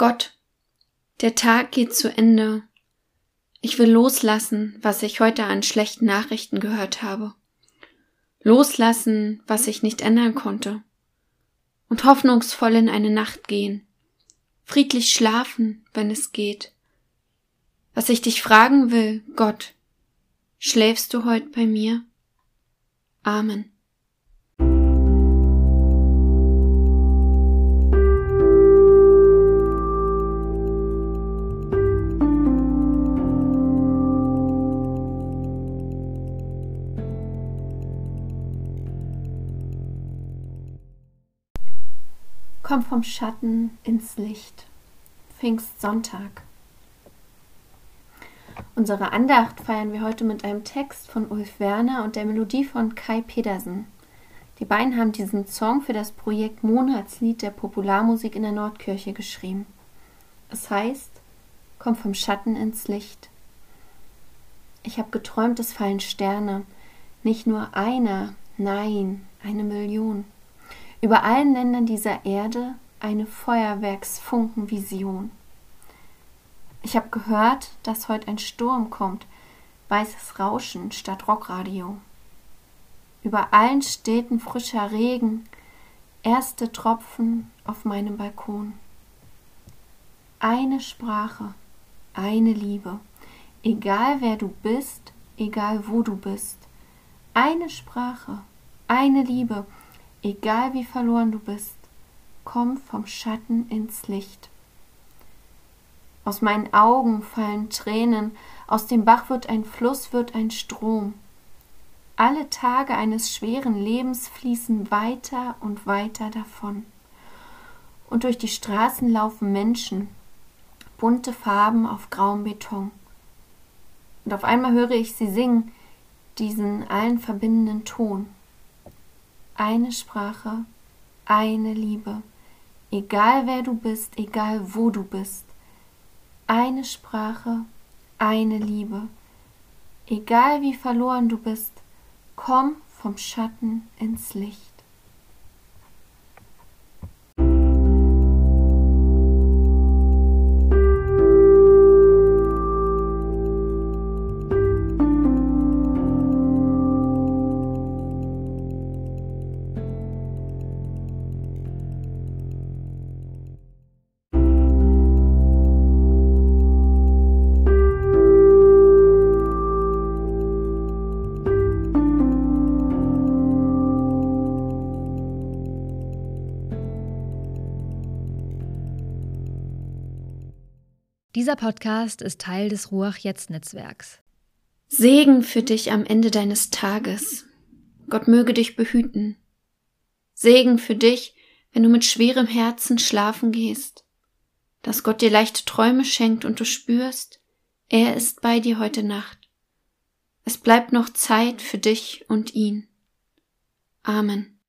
Gott, der Tag geht zu Ende. Ich will loslassen, was ich heute an schlechten Nachrichten gehört habe. Loslassen, was ich nicht ändern konnte. Und hoffnungsvoll in eine Nacht gehen. Friedlich schlafen, wenn es geht. Was ich dich fragen will, Gott, schläfst du heute bei mir? Amen. Komm vom Schatten ins Licht. Pfingstsonntag. Unsere Andacht feiern wir heute mit einem Text von Ulf Werner und der Melodie von Kai Pedersen. Die beiden haben diesen Song für das Projekt Monatslied der Popularmusik in der Nordkirche geschrieben. Es heißt Komm vom Schatten ins Licht. Ich habe geträumt, es fallen Sterne, nicht nur einer, nein, eine Million über allen Ländern dieser Erde eine Feuerwerksfunkenvision. Ich habe gehört, dass heute ein Sturm kommt, weißes Rauschen statt Rockradio. Über allen Städten frischer Regen, erste Tropfen auf meinem Balkon. Eine Sprache, eine Liebe, egal wer du bist, egal wo du bist. Eine Sprache, eine Liebe, Egal wie verloren du bist, komm vom Schatten ins Licht. Aus meinen Augen fallen Tränen, aus dem Bach wird ein Fluss, wird ein Strom. Alle Tage eines schweren Lebens fließen weiter und weiter davon. Und durch die Straßen laufen Menschen, bunte Farben auf grauem Beton. Und auf einmal höre ich sie singen, diesen allen verbindenden Ton eine Sprache, eine Liebe, egal wer du bist, egal wo du bist. Eine Sprache, eine Liebe, egal wie verloren du bist, komm vom Schatten ins Licht. Dieser Podcast ist Teil des Ruach-Jetzt-Netzwerks. Segen für dich am Ende deines Tages. Gott möge dich behüten. Segen für dich, wenn du mit schwerem Herzen schlafen gehst. Dass Gott dir leichte Träume schenkt und du spürst, er ist bei dir heute Nacht. Es bleibt noch Zeit für dich und ihn. Amen.